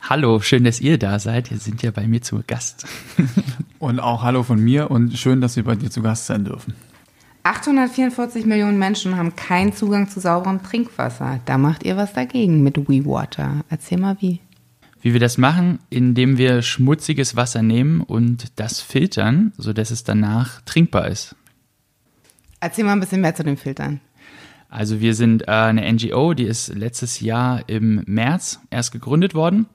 Hallo, schön, dass ihr da seid. Ihr sind ja bei mir zu Gast. und auch Hallo von mir und schön, dass wir bei dir zu Gast sein dürfen. 844 Millionen Menschen haben keinen Zugang zu sauberem Trinkwasser. Da macht ihr was dagegen mit WeWater. Erzähl mal wie. Wie wir das machen, indem wir schmutziges Wasser nehmen und das filtern, sodass es danach trinkbar ist. Erzähl mal ein bisschen mehr zu den Filtern. Also wir sind äh, eine NGO, die ist letztes Jahr im März erst gegründet worden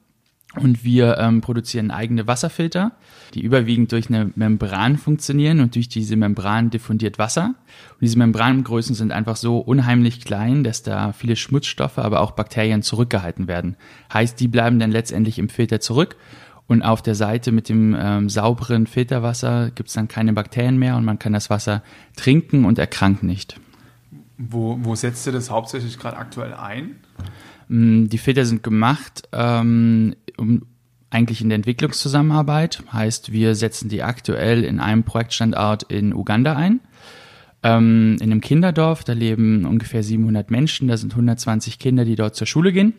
und wir ähm, produzieren eigene Wasserfilter, die überwiegend durch eine Membran funktionieren und durch diese Membran diffundiert Wasser. Und diese Membrangrößen sind einfach so unheimlich klein, dass da viele Schmutzstoffe, aber auch Bakterien zurückgehalten werden. Heißt, die bleiben dann letztendlich im Filter zurück und auf der Seite mit dem ähm, sauberen Filterwasser gibt es dann keine Bakterien mehr und man kann das Wasser trinken und erkrankt nicht. Wo, wo setzt ihr das hauptsächlich gerade aktuell ein? Mm, die Filter sind gemacht ähm, um, eigentlich in der Entwicklungszusammenarbeit. Heißt, wir setzen die aktuell in einem Projektstandort in Uganda ein. Ähm, in einem Kinderdorf, da leben ungefähr 700 Menschen, da sind 120 Kinder, die dort zur Schule gehen.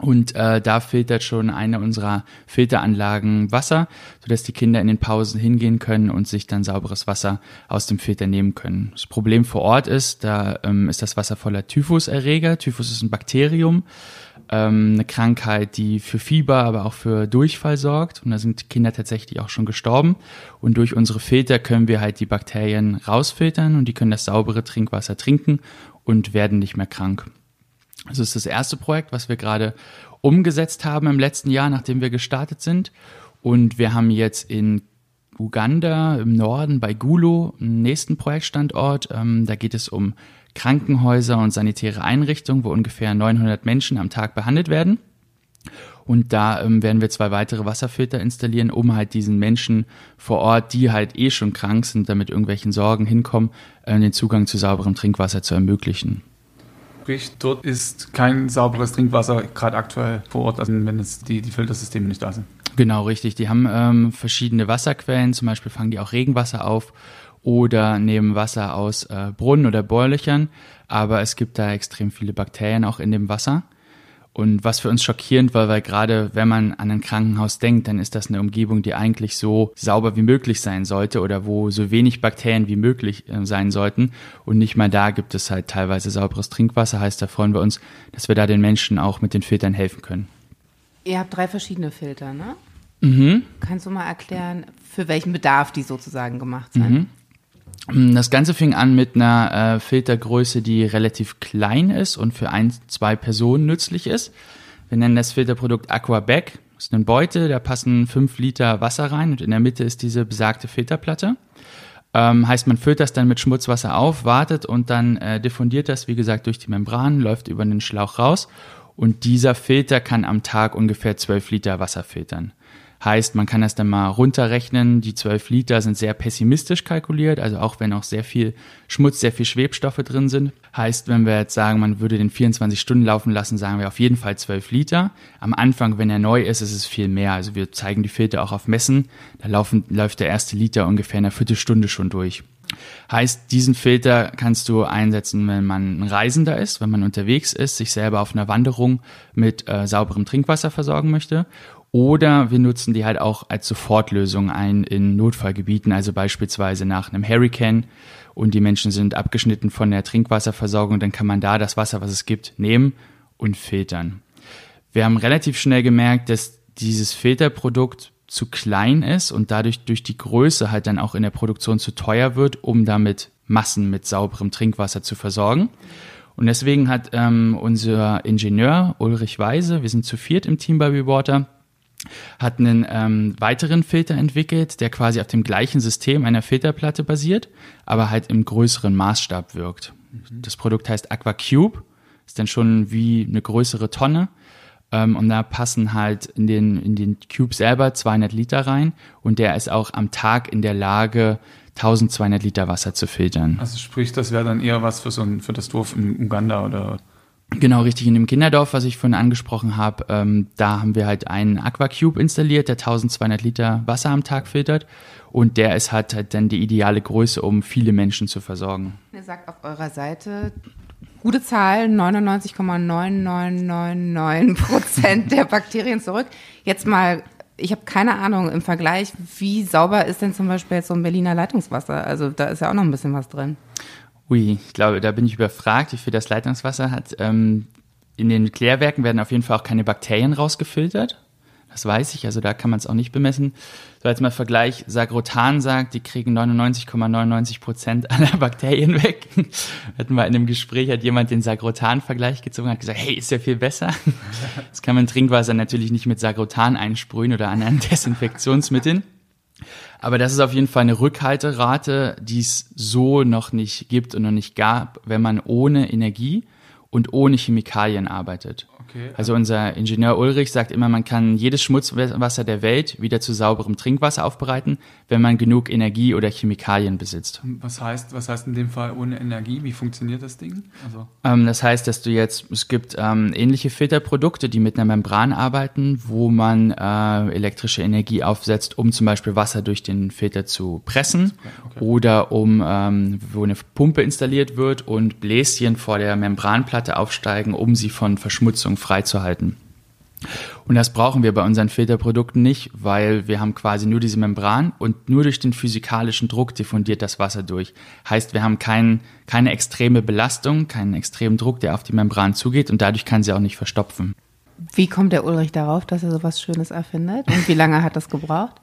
Und äh, da filtert schon eine unserer Filteranlagen Wasser, sodass die Kinder in den Pausen hingehen können und sich dann sauberes Wasser aus dem Filter nehmen können. Das Problem vor Ort ist, da ähm, ist das Wasser voller Typhuserreger. Typhus ist ein Bakterium, ähm, eine Krankheit, die für Fieber, aber auch für Durchfall sorgt. Und da sind Kinder tatsächlich auch schon gestorben. Und durch unsere Filter können wir halt die Bakterien rausfiltern und die können das saubere Trinkwasser trinken und werden nicht mehr krank. Das ist das erste Projekt, was wir gerade umgesetzt haben im letzten Jahr, nachdem wir gestartet sind. Und wir haben jetzt in Uganda im Norden bei Gulu einen nächsten Projektstandort. Ähm, da geht es um Krankenhäuser und sanitäre Einrichtungen, wo ungefähr 900 Menschen am Tag behandelt werden. Und da ähm, werden wir zwei weitere Wasserfilter installieren, um halt diesen Menschen vor Ort, die halt eh schon krank sind, damit irgendwelchen Sorgen hinkommen, äh, den Zugang zu sauberem Trinkwasser zu ermöglichen. Sprich, dort ist kein sauberes Trinkwasser gerade aktuell vor Ort, also wenn es die, die Filtersysteme nicht da sind. Genau, richtig. Die haben ähm, verschiedene Wasserquellen, zum Beispiel fangen die auch Regenwasser auf oder nehmen Wasser aus äh, Brunnen oder Bohrlöchern, aber es gibt da extrem viele Bakterien auch in dem Wasser. Und was für uns schockierend war, weil gerade wenn man an ein Krankenhaus denkt, dann ist das eine Umgebung, die eigentlich so sauber wie möglich sein sollte oder wo so wenig Bakterien wie möglich äh, sein sollten. Und nicht mal da gibt es halt teilweise sauberes Trinkwasser. Heißt, da freuen wir uns, dass wir da den Menschen auch mit den Filtern helfen können. Ihr habt drei verschiedene Filter, ne? Mhm. Kannst du mal erklären, für welchen Bedarf die sozusagen gemacht sind? Mhm. Mm, das Ganze fing an mit einer äh, Filtergröße, die relativ klein ist und für ein, zwei Personen nützlich ist. Wir nennen das Filterprodukt Aquabag. Das ist eine Beute, da passen fünf Liter Wasser rein und in der Mitte ist diese besagte Filterplatte. Ähm, heißt, man füllt das dann mit Schmutzwasser auf, wartet und dann äh, diffundiert das, wie gesagt, durch die Membran, läuft über den Schlauch raus und dieser Filter kann am Tag ungefähr zwölf Liter Wasser filtern. Heißt, man kann das dann mal runterrechnen. Die 12 Liter sind sehr pessimistisch kalkuliert, also auch wenn auch sehr viel Schmutz, sehr viel Schwebstoffe drin sind. Heißt, wenn wir jetzt sagen, man würde den 24 Stunden laufen lassen, sagen wir auf jeden Fall 12 Liter. Am Anfang, wenn er neu ist, ist es viel mehr. Also wir zeigen die Filter auch auf Messen. Da laufen, läuft der erste Liter ungefähr in einer Viertelstunde schon durch. Heißt, diesen Filter kannst du einsetzen, wenn man ein Reisender ist, wenn man unterwegs ist, sich selber auf einer Wanderung mit äh, sauberem Trinkwasser versorgen möchte oder wir nutzen die halt auch als Sofortlösung ein in Notfallgebieten, also beispielsweise nach einem Hurricane und die Menschen sind abgeschnitten von der Trinkwasserversorgung, dann kann man da das Wasser, was es gibt, nehmen und filtern. Wir haben relativ schnell gemerkt, dass dieses Filterprodukt zu klein ist und dadurch durch die Größe halt dann auch in der Produktion zu teuer wird, um damit Massen mit sauberem Trinkwasser zu versorgen. Und deswegen hat ähm, unser Ingenieur Ulrich Weise, wir sind zu viert im Team bei Rewater, hat einen ähm, weiteren Filter entwickelt, der quasi auf dem gleichen System einer Filterplatte basiert, aber halt im größeren Maßstab wirkt. Mhm. Das Produkt heißt AquaCube, ist dann schon wie eine größere Tonne Ähm, und da passen halt in den, in den Cube selber 200 Liter rein und der ist auch am Tag in der Lage, 1200 Liter Wasser zu filtern. Also sprich, das wäre dann eher was für so ein, für das Dorf in Uganda oder Genau, richtig. In dem Kinderdorf, was ich vorhin angesprochen habe, ähm, da haben wir halt einen Aquacube installiert, der 1200 Liter Wasser am Tag filtert. Und der ist halt, halt dann die ideale Größe, um viele Menschen zu versorgen. Ihr sagt auf eurer Seite, gute Zahl, 99,9999 Prozent der Bakterien zurück. Jetzt mal, ich habe keine Ahnung im Vergleich, wie sauber ist denn zum Beispiel jetzt so ein Berliner Leitungswasser? Also da ist ja auch noch ein bisschen was drin. Ui, ich glaube, da bin ich überfragt, wie viel das Leitungswasser hat. Ähm, in den Klärwerken werden auf jeden Fall auch keine Bakterien rausgefiltert. Das weiß ich, also da kann man es auch nicht bemessen. So als mal Vergleich, Sagrotan sagt, die kriegen 99,99 Prozent aller Bakterien weg. Hatten wir in einem Gespräch, hat jemand den Sagrotan-Vergleich gezogen, hat gesagt, hey, ist ja viel besser. Das kann man Trinkwasser natürlich nicht mit Sagrotan einsprühen oder anderen Desinfektionsmitteln. Aber das ist auf jeden Fall eine Rückhalterate, die es so noch nicht gibt und noch nicht gab, wenn man ohne Energie und ohne Chemikalien arbeitet. Okay. Also unser Ingenieur Ulrich sagt immer, man kann jedes Schmutzwasser der Welt wieder zu sauberem Trinkwasser aufbereiten, wenn man genug Energie oder Chemikalien besitzt. Was heißt, was heißt in dem Fall ohne Energie? Wie funktioniert das Ding? Also ähm, das heißt, dass du jetzt, es gibt ähm, ähnliche Filterprodukte, die mit einer Membran arbeiten, wo man äh, elektrische Energie aufsetzt, um zum Beispiel Wasser durch den Filter zu pressen okay. oder um, ähm, wo eine Pumpe installiert wird und Bläschen vor der Membranplatte aufsteigen, um sie von Verschmutzung freizuhalten. Und das brauchen wir bei unseren Filterprodukten nicht, weil wir haben quasi nur diese Membran und nur durch den physikalischen Druck diffundiert das Wasser durch. Heißt, wir haben kein, keine extreme Belastung, keinen extremen Druck, der auf die Membran zugeht und dadurch kann sie auch nicht verstopfen. Wie kommt der Ulrich darauf, dass er sowas Schönes erfindet? Und wie lange hat das gebraucht?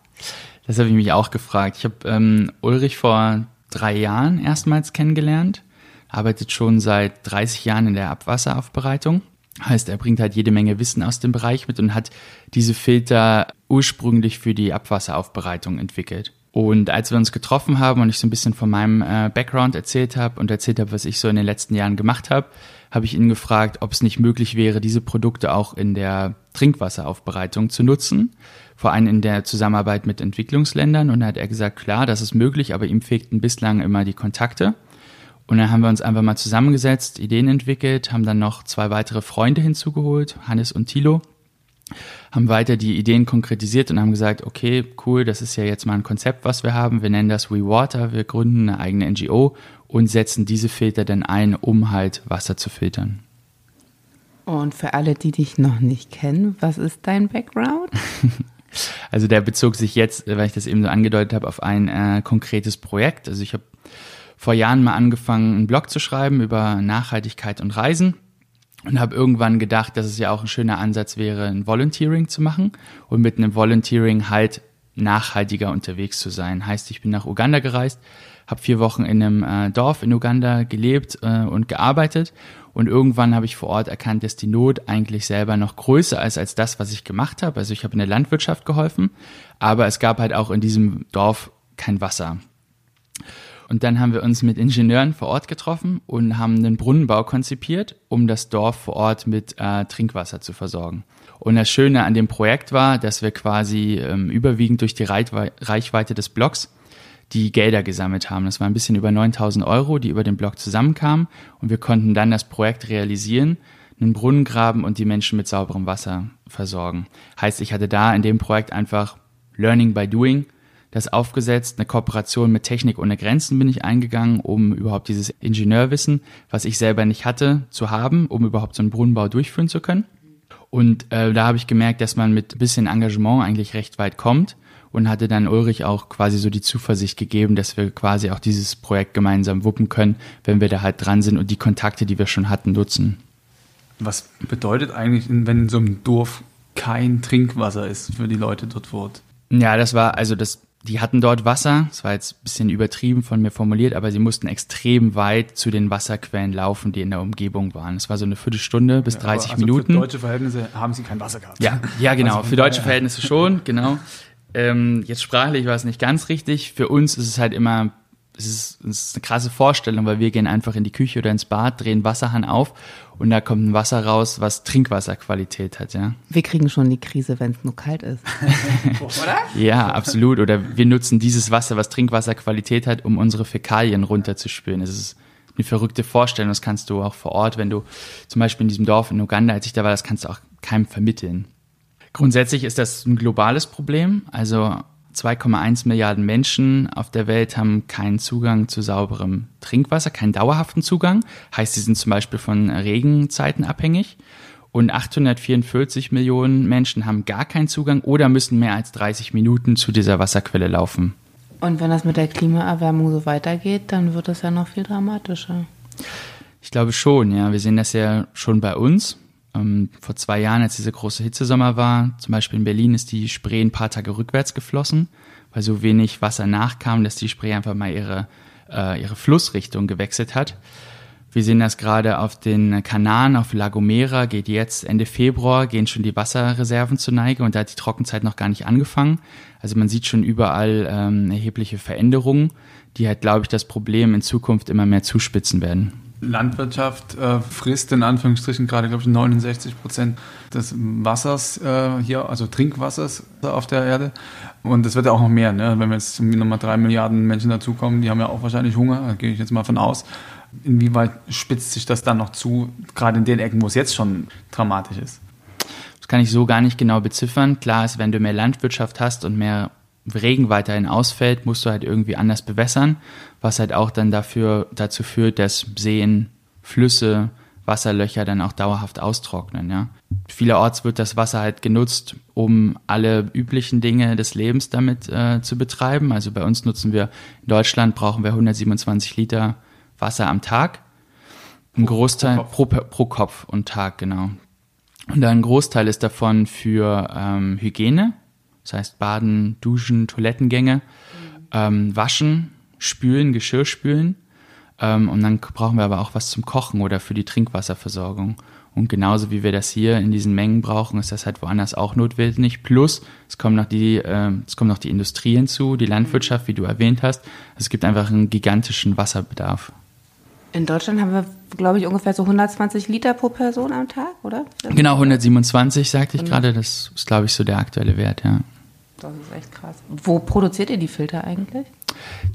Das habe ich mich auch gefragt. Ich habe ähm, Ulrich vor drei Jahren erstmals kennengelernt, arbeitet schon seit 30 Jahren in der Abwasseraufbereitung Heißt, er bringt halt jede Menge Wissen aus dem Bereich mit und hat diese Filter ursprünglich für die Abwasseraufbereitung entwickelt. Und als wir uns getroffen haben und ich so ein bisschen von meinem äh, Background erzählt habe und erzählt habe, was ich so in den letzten Jahren gemacht habe, habe ich ihn gefragt, ob es nicht möglich wäre, diese Produkte auch in der Trinkwasseraufbereitung zu nutzen, vor allem in der Zusammenarbeit mit Entwicklungsländern. Und da hat er gesagt, klar, das ist möglich, aber ihm fehlten bislang immer die Kontakte. Und dann haben wir uns einfach mal zusammengesetzt, Ideen entwickelt, haben dann noch zwei weitere Freunde hinzugeholt, Hannes und Thilo, haben weiter die Ideen konkretisiert und haben gesagt, okay, cool, das ist ja jetzt mal ein Konzept, was wir haben. Wir nennen das We Water, wir gründen eine eigene NGO und setzen diese Filter dann ein, um halt Wasser zu filtern. Und für alle, die dich noch nicht kennen, was ist dein Background? also der bezog sich jetzt, weil ich das eben so angedeutet habe, auf ein äh, konkretes Projekt. Also ich habe vor Jahren mal angefangen, einen Blog zu schreiben über Nachhaltigkeit und Reisen und habe irgendwann gedacht, dass es ja auch ein schöner Ansatz wäre, ein Volunteering zu machen und mit einem Volunteering halt nachhaltiger unterwegs zu sein. Heißt, ich bin nach Uganda gereist, habe vier Wochen in einem äh, Dorf in Uganda gelebt äh, und gearbeitet und irgendwann habe ich vor Ort erkannt, dass die Not eigentlich selber noch größer ist als das, was ich gemacht habe. Also ich habe in der Landwirtschaft geholfen, aber es gab halt auch in diesem Dorf kein Wasser. Und dann haben wir uns mit Ingenieuren vor Ort getroffen und haben einen Brunnenbau konzipiert, um das Dorf vor Ort mit äh, Trinkwasser zu versorgen. Und das Schöne an dem Projekt war, dass wir quasi ähm, überwiegend durch die Reichweite des Blocks die Gelder gesammelt haben. Das war ein bisschen über 9000 Euro, die über den Block zusammenkamen. Und wir konnten dann das Projekt realisieren, einen Brunnen graben und die Menschen mit sauberem Wasser versorgen. Heißt, ich hatte da in dem Projekt einfach Learning by Doing das aufgesetzt, eine Kooperation mit Technik ohne Grenzen bin ich eingegangen, um überhaupt dieses Ingenieurwissen, was ich selber nicht hatte, zu haben, um überhaupt so einen Brunnenbau durchführen zu können. Und äh, da habe ich gemerkt, dass man mit ein bisschen Engagement eigentlich recht weit kommt und hatte dann Ulrich auch quasi so die Zuversicht gegeben, dass wir quasi auch dieses Projekt gemeinsam wuppen können, wenn wir da halt dran sind und die Kontakte, die wir schon hatten, nutzen. Was bedeutet eigentlich, wenn in so einem Dorf kein Trinkwasser ist für die Leute dort vor Ort? Ja, das war, also das die hatten dort Wasser, das war jetzt ein bisschen übertrieben von mir formuliert, aber sie mussten extrem weit zu den Wasserquellen laufen, die in der Umgebung waren. Es war so eine Viertelstunde bis ja, 30 also Minuten. Für deutsche Verhältnisse haben sie kein Wasser gehabt. Ja, ja genau, also für deutsche Verhältnisse schon, genau. Ähm, jetzt sprachlich war es nicht ganz richtig. Für uns ist es halt immer es ist, es ist eine krasse Vorstellung, weil wir gehen einfach in die Küche oder ins Bad, drehen Wasserhahn auf und da kommt ein Wasser raus, was Trinkwasserqualität hat, ja. Wir kriegen schon die Krise, wenn es nur kalt ist. oder? Ja, absolut. Oder wir nutzen dieses Wasser, was Trinkwasserqualität hat, um unsere Fäkalien runterzuspülen. Es ist eine verrückte Vorstellung. Das kannst du auch vor Ort, wenn du zum Beispiel in diesem Dorf in Uganda, als ich da war, das kannst du auch keinem vermitteln. Grundsätzlich ist das ein globales Problem. Also 2,1 Milliarden Menschen auf der Welt haben keinen Zugang zu sauberem Trinkwasser, keinen dauerhaften Zugang. Heißt, sie sind zum Beispiel von Regenzeiten abhängig. Und 844 Millionen Menschen haben gar keinen Zugang oder müssen mehr als 30 Minuten zu dieser Wasserquelle laufen. Und wenn das mit der Klimaerwärmung so weitergeht, dann wird es ja noch viel dramatischer. Ich glaube schon, ja. Wir sehen das ja schon bei uns. Ähm, vor zwei Jahren, als dieser große Hitzesommer war, zum Beispiel in Berlin, ist die Spree ein paar Tage rückwärts geflossen, weil so wenig Wasser nachkam, dass die Spree einfach mal ihre, äh, ihre Flussrichtung gewechselt hat. Wir sehen das gerade auf den Kanaren, auf La Gomera geht jetzt Ende Februar, gehen schon die Wasserreserven zur Neige und da hat die Trockenzeit noch gar nicht angefangen. Also man sieht schon überall ähm, erhebliche Veränderungen, die halt, glaube ich, das Problem in Zukunft immer mehr zuspitzen werden. Landwirtschaft äh, frisst in Anführungsstrichen gerade, glaube ich, 69 Prozent des Wassers äh, hier, also Trinkwassers auf der Erde. Und es wird ja auch noch mehr, ne? wenn wir jetzt nochmal drei Milliarden Menschen dazukommen, die haben ja auch wahrscheinlich Hunger, da gehe ich jetzt mal von aus. Inwieweit spitzt sich das dann noch zu, gerade in den Ecken, wo es jetzt schon dramatisch ist? Das kann ich so gar nicht genau beziffern. Klar ist, wenn du mehr Landwirtschaft hast und mehr Regen weiterhin ausfällt, musst du halt irgendwie anders bewässern, was halt auch dann dafür, dazu führt, dass Seen, Flüsse, Wasserlöcher dann auch dauerhaft austrocknen, ja. Vielerorts wird das Wasser halt genutzt, um alle üblichen Dinge des Lebens damit äh, zu betreiben. Also bei uns nutzen wir, in Deutschland brauchen wir 127 Liter Wasser am Tag. Ein pro, Großteil pro Kopf. Pro, pro Kopf und Tag, genau. Und ein Großteil ist davon für ähm, Hygiene, das heißt Baden, Duschen, Toilettengänge, mhm. ähm, Waschen, Spülen, Geschirr spülen. Ähm, und dann brauchen wir aber auch was zum Kochen oder für die Trinkwasserversorgung. Und genauso wie wir das hier in diesen Mengen brauchen, ist das halt woanders auch notwendig. Plus, es kommen noch die, äh, es kommt noch die Industrie hinzu, die Landwirtschaft, wie du erwähnt hast. Es gibt einfach einen gigantischen Wasserbedarf. In Deutschland haben wir, glaube ich, ungefähr so 120 Liter pro Person am Tag, oder? Genau, 127 sagte ich gerade. Das ist, glaube ich, so der aktuelle Wert, ja. Das ist echt krass. Wo produziert ihr die Filter eigentlich?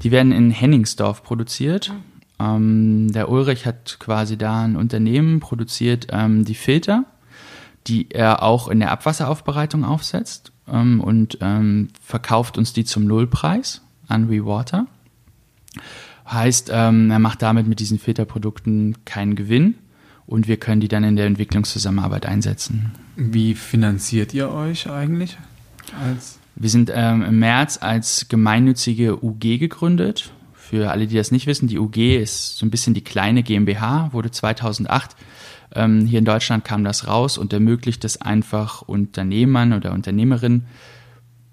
Die werden in Henningsdorf produziert. Ah. Ähm, der Ulrich hat quasi da ein Unternehmen produziert ähm, die Filter, die er auch in der Abwasseraufbereitung aufsetzt ähm, und ähm, verkauft uns die zum Nullpreis an WeWater. Heißt, ähm, er macht damit mit diesen Filterprodukten keinen Gewinn und wir können die dann in der Entwicklungszusammenarbeit einsetzen. Wie finanziert ihr euch eigentlich? Als wir sind ähm, im März als gemeinnützige UG gegründet. Für alle, die das nicht wissen, die UG ist so ein bisschen die kleine GmbH, wurde 2008 ähm, hier in Deutschland kam das raus und ermöglicht es einfach Unternehmern oder Unternehmerinnen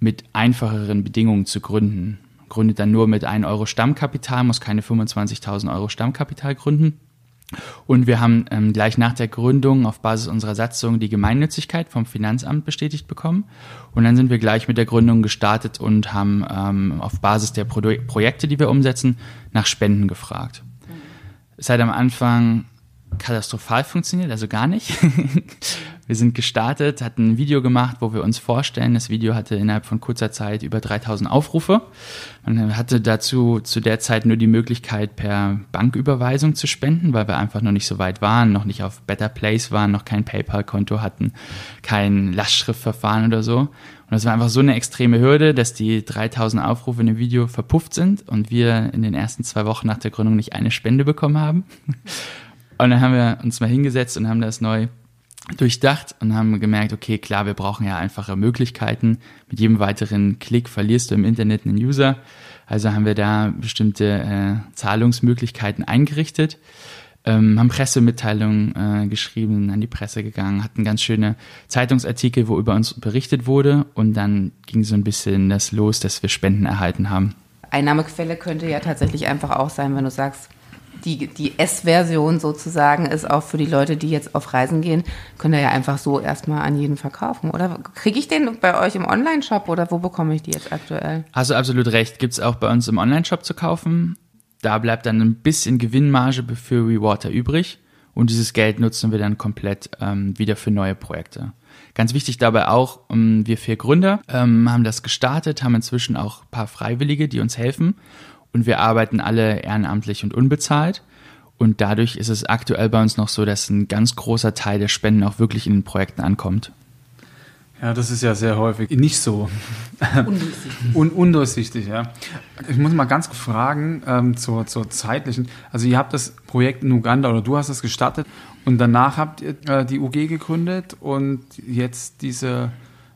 mit einfacheren Bedingungen zu gründen gründet dann nur mit 1 Euro Stammkapital, muss keine 25.000 Euro Stammkapital gründen. Und wir haben ähm, gleich nach der Gründung auf Basis unserer Satzung die Gemeinnützigkeit vom Finanzamt bestätigt bekommen. Und dann sind wir gleich mit der Gründung gestartet und haben ähm, auf Basis der Pro Projekte, die wir umsetzen, nach Spenden gefragt. Hat am Anfang katastrophal funktioniert, also gar nicht. Wir sind gestartet, hatten ein Video gemacht, wo wir uns vorstellen. Das Video hatte innerhalb von kurzer Zeit über 3000 Aufrufe. Man hatte dazu zu der Zeit nur die Möglichkeit, per Banküberweisung zu spenden, weil wir einfach noch nicht so weit waren, noch nicht auf Better Place waren, noch kein PayPal-Konto hatten, kein Lastschriftverfahren oder so. Und das war einfach so eine extreme Hürde, dass die 3000 Aufrufe in dem Video verpufft sind und wir in den ersten zwei Wochen nach der Gründung nicht eine Spende bekommen haben. Und dann haben wir uns mal hingesetzt und haben das neu durchdacht und haben gemerkt, okay, klar, wir brauchen ja einfache Möglichkeiten. Mit jedem weiteren Klick verlierst du im Internet einen User. Also haben wir da bestimmte äh, Zahlungsmöglichkeiten eingerichtet, ähm, haben Pressemitteilungen äh, geschrieben, an die Presse gegangen, hatten ganz schöne Zeitungsartikel, wo über uns berichtet wurde und dann ging so ein bisschen das los, dass wir Spenden erhalten haben. Einnahmequelle könnte ja tatsächlich einfach auch sein, wenn du sagst, die, die S-Version sozusagen ist auch für die Leute, die jetzt auf Reisen gehen, könnt ihr ja einfach so erstmal an jeden verkaufen. Oder kriege ich den bei euch im Online-Shop oder wo bekomme ich die jetzt aktuell? Hast du absolut recht. Gibt es auch bei uns im Online-Shop zu kaufen. da bleibt dann ein bisschen Gewinnmarge für Rewater übrig und dieses Geld nutzen wir dann komplett ähm, wieder für neue Projekte. Ganz wichtig dabei auch, ähm, wir vier Gründer ähm, haben das gestartet, haben inzwischen auch ein paar Freiwillige, die uns helfen und wir arbeiten alle ehrenamtlich und unbezahlt. Und dadurch ist es aktuell bei uns noch so, dass ein ganz großer Teil der Spenden auch wirklich in den Projekten ankommt. Ja, das ist ja sehr häufig nicht so. Undurchsichtig. Un undurchsichtig, ja. Ich muss mal ganz fragen ähm, zur, zur zeitlichen. Also ihr habt das Projekt in Uganda oder du hast es gestartet und danach habt ihr äh, die UG gegründet und jetzt diese...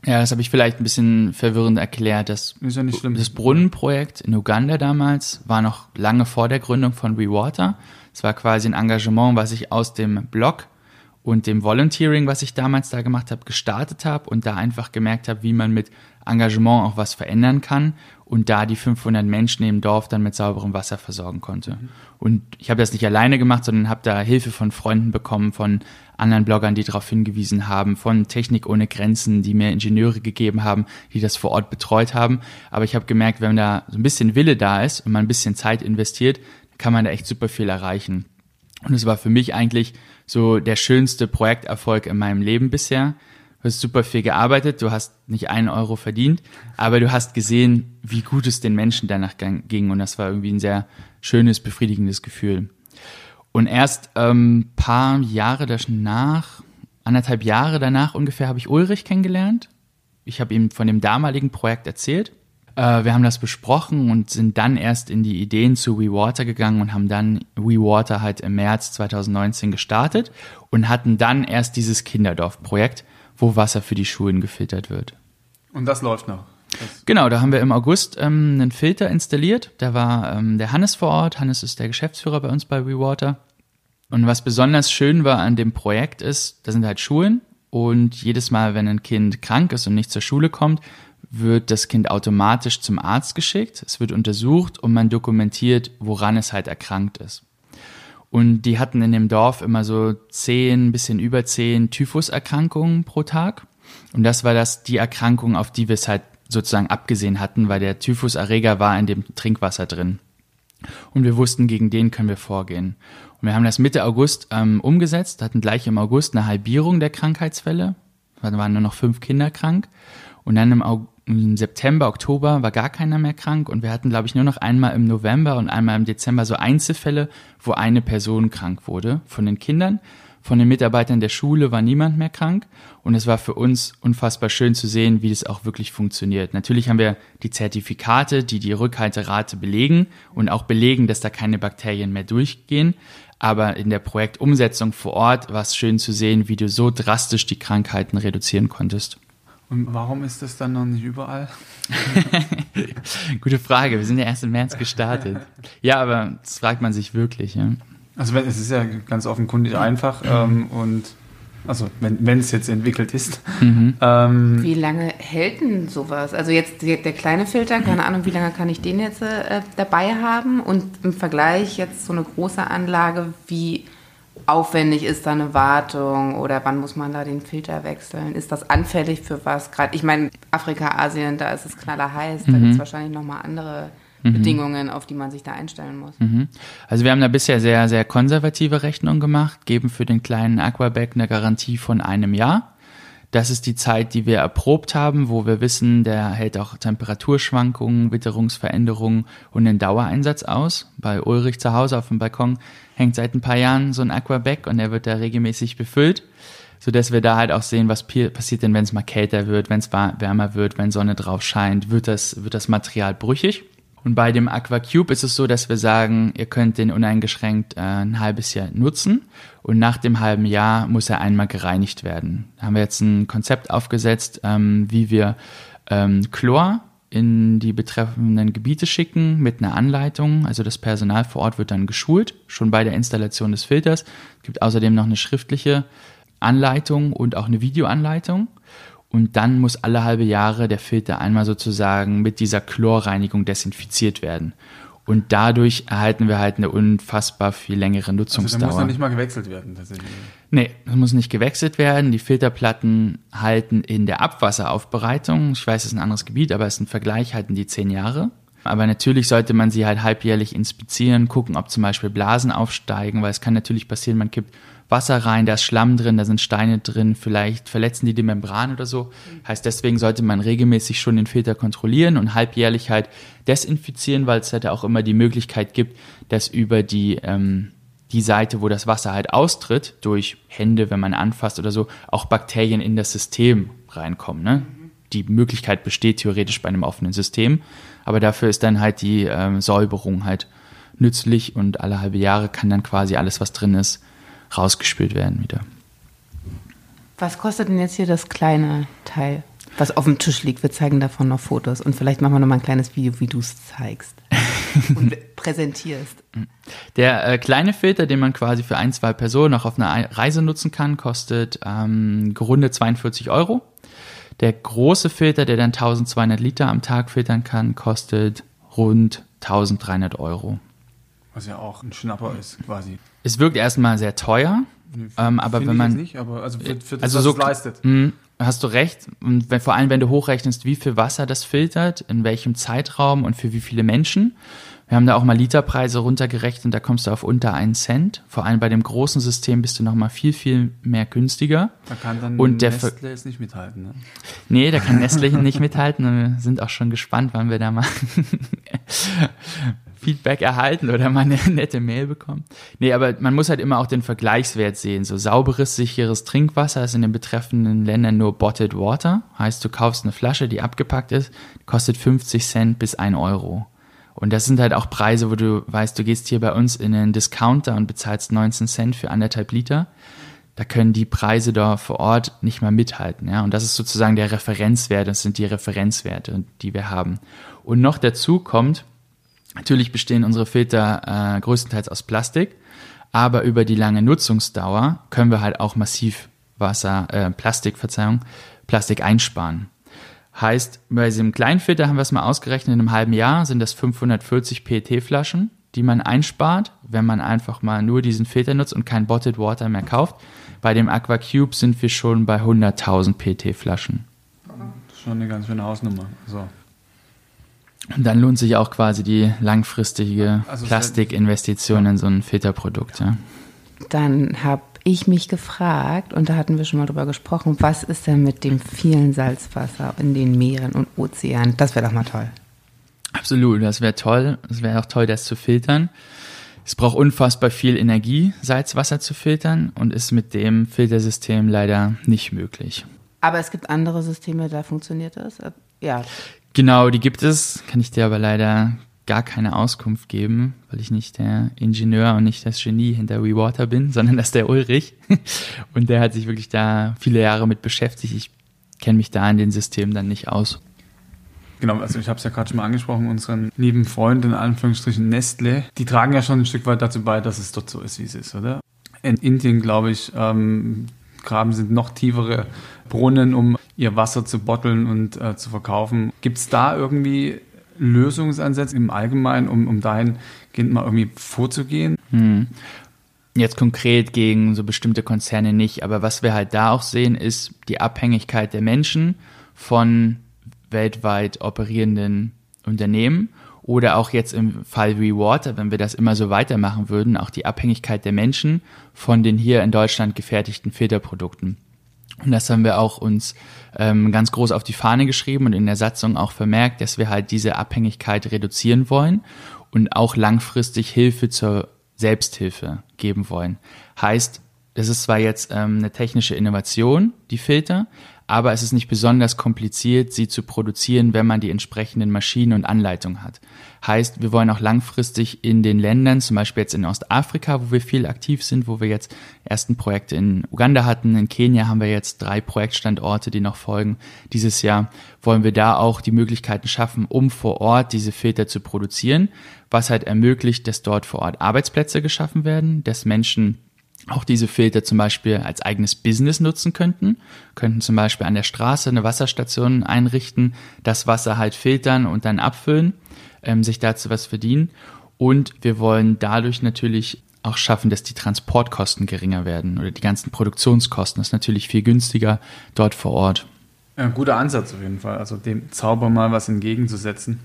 Ja, das habe ich vielleicht ein bisschen verwirrend erklärt. Das, ist ja nicht schlimm. das Brunnenprojekt in Uganda damals war noch lange vor der Gründung von WeWater. Es war quasi ein Engagement, was ich aus dem Blog und dem Volunteering, was ich damals da gemacht habe, gestartet habe und da einfach gemerkt habe, wie man mit Engagement auch was verändern kann und da die 500 Menschen im Dorf dann mit sauberem Wasser versorgen konnte. Mhm. Und ich habe das nicht alleine gemacht, sondern habe da Hilfe von Freunden bekommen, von anderen Bloggern, die darauf hingewiesen haben, von Technik ohne Grenzen, die mir Ingenieure gegeben haben, die das vor Ort betreut haben. Aber ich habe gemerkt, wenn da so ein bisschen Wille da ist und man ein bisschen Zeit investiert, kann man da echt super viel erreichen. Und es war für mich eigentlich so der schönste Projekterfolg in meinem Leben bisher. Du hast super viel gearbeitet, du hast nicht einen Euro verdient, aber du hast gesehen, wie gut es den Menschen danach ging und das war irgendwie ein sehr schönes, befriedigendes Gefühl. Und erst ähm, paar Jahre danach, anderthalb Jahre danach ungefähr, habe ich Ulrich kennengelernt. Ich habe ihm von dem damaligen Projekt erzählt äh, wir haben das besprochen und sind dann erst in die Ideen zu WeWater gegangen und haben dann WeWater halt im März 2019 gestartet und hatten dann erst dieses Kinderdorf-Projekt, wo Wasser für die Schulen gefiltert wird. Und das läuft noch. Das genau, da haben wir im August ähm, einen Filter installiert. Da war ähm, der Hannes vor Ort. Hannes ist der Geschäftsführer bei uns bei WeWater. Und was besonders schön war an dem Projekt ist, da sind halt Schulen und jedes Mal, wenn ein Kind krank ist und nicht zur Schule kommt, wird das Kind automatisch zum Arzt geschickt. Es wird untersucht und man dokumentiert, woran es halt erkrankt ist. Und die hatten in dem Dorf immer so zehn, bisschen über zehn Typhuserkrankungen pro Tag. Und das war das, die Erkrankung, auf die wir es halt sozusagen abgesehen hatten, weil der Typhuserreger war in dem Trinkwasser drin. Und wir wussten, gegen den können wir vorgehen. Und wir haben das Mitte August ähm, umgesetzt, hatten gleich im August eine Halbierung der Krankheitsfälle. Da waren nur noch fünf Kinder krank. Und dann im, August, September, Oktober war gar keiner mehr krank und wir hatten, glaube ich, nur noch einmal im November und einmal im Dezember so Einzelfälle, wo eine Person krank wurde von den Kindern. Von den Mitarbeitern der Schule war niemand mehr krank und es war für uns unfassbar schön zu sehen, wie das auch wirklich funktioniert. Natürlich haben wir die Zertifikate, die die Rückhalterate belegen und auch belegen, dass da keine Bakterien mehr durchgehen. Aber in der Projektumsetzung vor Ort war es schön zu sehen, wie du so drastisch die Krankheiten reduzieren konntest. Und warum ist das dann noch nicht überall? Gute Frage. Wir sind ja erst im März gestartet. Ja, aber das fragt man sich wirklich. Ja. Also es ist ja ganz offenkundig einfach ähm, und also wenn es jetzt entwickelt ist. Mhm. Ähm, wie lange hält denn sowas? Also jetzt der, der, kleine Filter, keine Ahnung, wie lange kann ich den jetzt äh, dabei haben? Und im Vergleich jetzt so eine große Anlage, wie aufwendig ist da eine Wartung oder wann muss man da den Filter wechseln? Ist das anfällig für was? Gerade, ich meine, Afrika, Asien, da ist es knallerheiß, da mhm. gibt es wahrscheinlich nochmal andere mhm. Bedingungen, auf die man sich da einstellen muss. Mhm. Also wir haben da bisher sehr, sehr konservative Rechnungen gemacht, geben für den kleinen Aquaback eine Garantie von einem Jahr. Das ist die Zeit, die wir erprobt haben, wo wir wissen, der hält auch Temperaturschwankungen, Witterungsveränderungen und den Dauereinsatz aus. Bei Ulrich zu Hause auf dem Balkon hängt seit ein paar Jahren so ein Aquaback und der wird da regelmäßig befüllt, so dass wir da halt auch sehen, was passiert denn, wenn es mal kälter wird, wenn es wärmer wird, wenn Sonne drauf scheint, wird das, wird das Material brüchig. Und bei dem AquaCube ist es so, dass wir sagen, ihr könnt den uneingeschränkt äh, ein halbes Jahr nutzen und nach dem halben Jahr muss er einmal gereinigt werden. Da haben wir jetzt ein Konzept aufgesetzt, ähm, wie wir ähm, Chlor in die betreffenden Gebiete schicken mit einer Anleitung. Also das Personal vor Ort wird dann geschult, schon bei der Installation des Filters. Es gibt außerdem noch eine schriftliche Anleitung und auch eine Videoanleitung. Und dann muss alle halbe Jahre der Filter einmal sozusagen mit dieser Chlorreinigung desinfiziert werden. Und dadurch erhalten wir halt eine unfassbar viel längere Nutzungsdauer. Also muss dann nicht mal gewechselt werden tatsächlich. Nee, das muss nicht gewechselt werden. Die Filterplatten halten in der Abwasseraufbereitung, ich weiß, es ist ein anderes Gebiet, aber es ist ein Vergleich, halten die zehn Jahre. Aber natürlich sollte man sie halt halbjährlich inspizieren, gucken, ob zum Beispiel Blasen aufsteigen, weil es kann natürlich passieren, man kippt Wasser rein, da ist Schlamm drin, da sind Steine drin, vielleicht verletzen die die Membran oder so. Heißt, deswegen sollte man regelmäßig schon den Filter kontrollieren und halbjährlich halt desinfizieren, weil es halt auch immer die Möglichkeit gibt, dass über die, ähm, die Seite, wo das Wasser halt austritt, durch Hände, wenn man anfasst oder so, auch Bakterien in das System reinkommen. Ne? Die Möglichkeit besteht theoretisch bei einem offenen System, aber dafür ist dann halt die ähm, Säuberung halt nützlich und alle halbe Jahre kann dann quasi alles, was drin ist, rausgespült werden wieder. Was kostet denn jetzt hier das kleine Teil, was auf dem Tisch liegt? Wir zeigen davon noch Fotos und vielleicht machen wir noch mal ein kleines Video, wie du es zeigst und präsentierst. Der äh, kleine Filter, den man quasi für ein, zwei Personen auch auf einer Reise nutzen kann, kostet ähm, gerundet 42 Euro. Der große Filter, der dann 1200 Liter am Tag filtern kann, kostet rund 1300 Euro. Was ja auch ein Schnapper ist, quasi. Es wirkt erstmal sehr teuer, ähm, aber wenn man. nicht, aber also für, für das, also was so es leistet. Mh, hast du recht. Und wenn, vor allem, wenn du hochrechnest, wie viel Wasser das filtert, in welchem Zeitraum und für wie viele Menschen. Wir haben da auch mal Literpreise runtergerechnet und da kommst du auf unter einen Cent. Vor allem bei dem großen System bist du noch mal viel, viel mehr günstiger. Da kann dann Und der Nestle jetzt nicht mithalten. Ne? Nee, da kann Nestle nicht mithalten und wir sind auch schon gespannt, wann wir da mal Feedback erhalten oder mal eine nette Mail bekommen. Nee, aber man muss halt immer auch den Vergleichswert sehen. So sauberes, sicheres Trinkwasser ist in den betreffenden Ländern nur Bottled Water. Heißt, du kaufst eine Flasche, die abgepackt ist, kostet 50 Cent bis 1 Euro. Und das sind halt auch Preise, wo du weißt, du gehst hier bei uns in einen Discounter und bezahlst 19 Cent für anderthalb Liter. Da können die Preise da vor Ort nicht mal mithalten. Ja? Und das ist sozusagen der Referenzwert, das sind die Referenzwerte, die wir haben. Und noch dazu kommt, natürlich bestehen unsere Filter äh, größtenteils aus Plastik, aber über die lange Nutzungsdauer können wir halt auch massiv Wasser, äh, Plastik, Verzeihung, Plastik einsparen. Heißt, bei diesem kleinen Filter haben wir es mal ausgerechnet, in einem halben Jahr sind das 540 PET-Flaschen, die man einspart, wenn man einfach mal nur diesen Filter nutzt und kein Bottled Water mehr kauft. Bei dem Aqua Cube sind wir schon bei 100.000 PET-Flaschen. Das ist schon eine ganz schöne Hausnummer. So. Und dann lohnt sich auch quasi die langfristige Also es Plastikinvestition in so ein Filterprodukt. Ja. Dann habe ich mich gefragt, und da hatten wir schon mal drüber gesprochen, was ist denn mit dem vielen Salzwasser in den Meeren und Ozeanen? Das wäre doch mal toll. Absolut, das wäre toll. Es wäre auch toll, das zu filtern. Es braucht unfassbar viel Energie, Salzwasser zu filtern und ist mit dem Filtersystem leider nicht möglich. Aber es gibt andere Systeme, da funktioniert das. Äh, Ja, Genau, die gibt es, kann ich dir aber leider gar keine Auskunft geben, weil ich nicht der Ingenieur und nicht das Genie hinter WeWater bin, sondern das ist der Ulrich. Und der hat sich wirklich da viele Jahre mit beschäftigt. Ich kenne mich da in den Systemen dann nicht aus. Genau, also ich habe es ja gerade schon mal angesprochen, unseren lieben Freund in Anführungsstrichen Nestle, die tragen ja schon ein Stück weit dazu bei, dass es dort so ist, wie es ist, oder? In Indien, glaube ich, ähm, graben sind noch tiefere Brunnen, um ihr Wasser zu botteln und äh, zu verkaufen. Gibt es da irgendwie Lösungsansätze im Allgemeinen, um, um dahingehend mal irgendwie vorzugehen? Jetzt konkret gegen so bestimmte Konzerne nicht, aber was wir halt da auch sehen, ist die Abhängigkeit der Menschen von weltweit operierenden Unternehmen oder auch jetzt im Fall WeWater, wenn wir das immer so weitermachen würden, auch die Abhängigkeit der Menschen von den hier in Deutschland gefertigten Filterprodukten. Und das haben wir auch uns ähm, ganz groß auf die Fahne geschrieben und in der Satzung auch vermerkt, dass wir halt diese Abhängigkeit reduzieren wollen und auch langfristig Hilfe zur Selbsthilfe geben wollen. Heißt, das ist zwar jetzt ähm, eine technische Innovation, die Filter, aber es ist nicht besonders kompliziert, sie zu produzieren, wenn man die entsprechenden Maschinen und Anleitungen hat. Heißt, wir wollen auch langfristig in den Ländern, zum Beispiel jetzt in Ostafrika, wo wir viel aktiv sind, wo wir jetzt ersten Projekte in Uganda hatten, in Kenia haben wir jetzt drei Projektstandorte, die noch folgen. Dieses Jahr wollen wir da auch die Möglichkeiten schaffen, um vor Ort diese Filter zu produzieren, was halt ermöglicht, dass dort vor Ort Arbeitsplätze geschaffen werden, dass Menschen auch diese Filter zum Beispiel als eigenes Business nutzen könnten, könnten zum Beispiel an der Straße eine Wasserstation einrichten, das Wasser halt filtern und dann abfüllen, ähm, sich dazu was verdienen. Und wir wollen dadurch natürlich auch schaffen, dass die Transportkosten geringer werden oder die ganzen Produktionskosten. Das ist natürlich viel günstiger dort vor Ort. Ja, ein guter Ansatz auf jeden Fall, also dem Zauber mal was entgegenzusetzen.